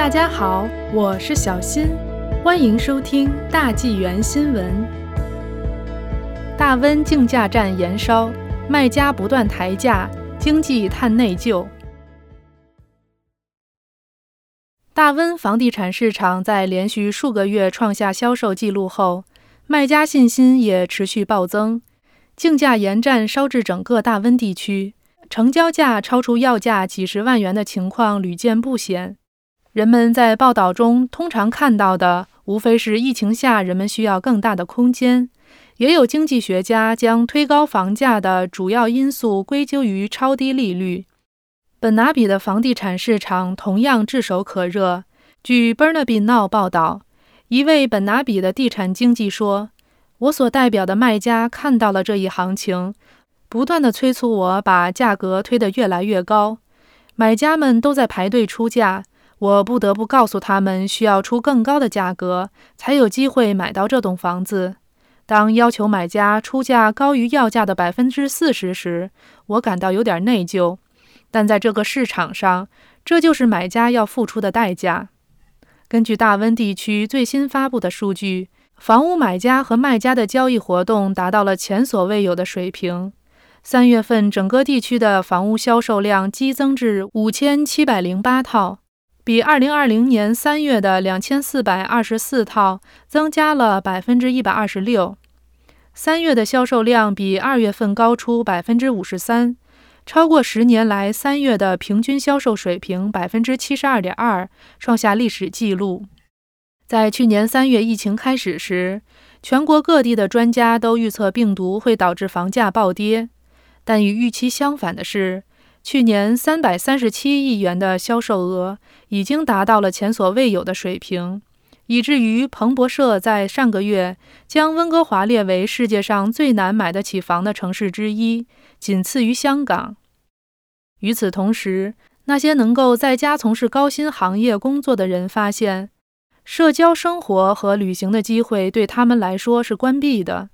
大家好，我是小新，欢迎收听大纪元新闻。大温竞价战延烧，卖家不断抬价，经济叹内疚。大温房地产市场在连续数个月创下销售记录后，卖家信心也持续暴增，竞价延战烧至整个大温地区，成交价超出要价几十万元的情况屡见不鲜。人们在报道中通常看到的，无非是疫情下人们需要更大的空间，也有经济学家将推高房价的主要因素归咎于超低利率。本拿比的房地产市场同样炙手可热。据 Burnaby Now 报道，一位本拿比的地产经纪说：“我所代表的卖家看到了这一行情，不断地催促我把价格推得越来越高。买家们都在排队出价。”我不得不告诉他们，需要出更高的价格才有机会买到这栋房子。当要求买家出价高于要价的百分之四十时，我感到有点内疚。但在这个市场上，这就是买家要付出的代价。根据大温地区最新发布的数据，房屋买家和卖家的交易活动达到了前所未有的水平。三月份，整个地区的房屋销售量激增至五千七百零八套。比二零二零年三月的两千四百二十四套增加了百分之一百二十六，三月的销售量比二月份高出百分之五十三，超过十年来三月的平均销售水平百分之七十二点二，创下历史纪录。在去年三月疫情开始时，全国各地的专家都预测病毒会导致房价暴跌，但与预期相反的是。去年三百三十七亿元的销售额已经达到了前所未有的水平，以至于彭博社在上个月将温哥华列为世界上最难买得起房的城市之一，仅次于香港。与此同时，那些能够在家从事高薪行业工作的人发现，社交生活和旅行的机会对他们来说是关闭的。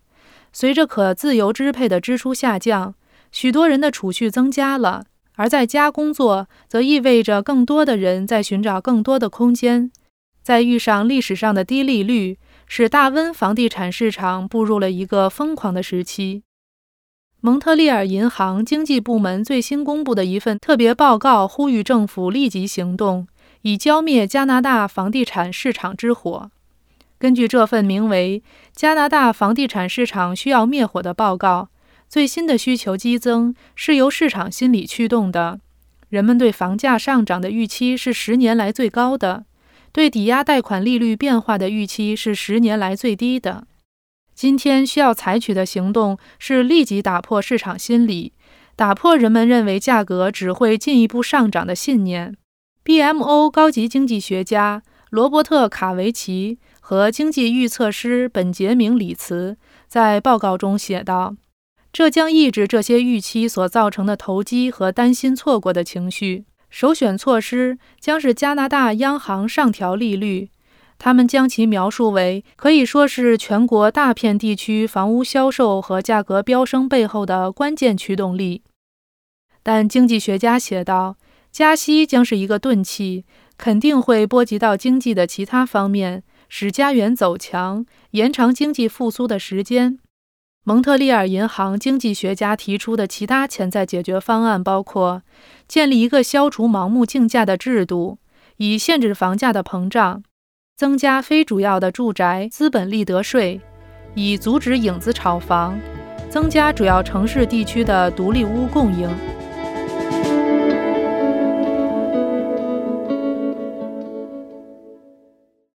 随着可自由支配的支出下降，许多人的储蓄增加了。而在家工作，则意味着更多的人在寻找更多的空间。在遇上历史上的低利率，使大温房地产市场步入了一个疯狂的时期。蒙特利尔银行经济部门最新公布的一份特别报告呼吁政府立即行动，以浇灭加拿大房地产市场之火。根据这份名为《加拿大房地产市场需要灭火》的报告。最新的需求激增是由市场心理驱动的，人们对房价上涨的预期是十年来最高的，对抵押贷款利率变化的预期是十年来最低的。今天需要采取的行动是立即打破市场心理，打破人们认为价格只会进一步上涨的信念。BMO 高级经济学家罗伯特·卡维奇和经济预测师本杰明·里茨在报告中写道。这将抑制这些预期所造成的投机和担心错过的情绪。首选措施将是加拿大央行上调利率。他们将其描述为可以说是全国大片地区房屋销售和价格飙升背后的关键驱动力。但经济学家写道，加息将是一个钝器，肯定会波及到经济的其他方面，使家园走强，延长经济复苏的时间。蒙特利尔银行经济学家提出的其他潜在解决方案包括：建立一个消除盲目竞价的制度，以限制房价的膨胀；增加非主要的住宅资本利得税，以阻止影子炒房；增加主要城市地区的独立屋供应。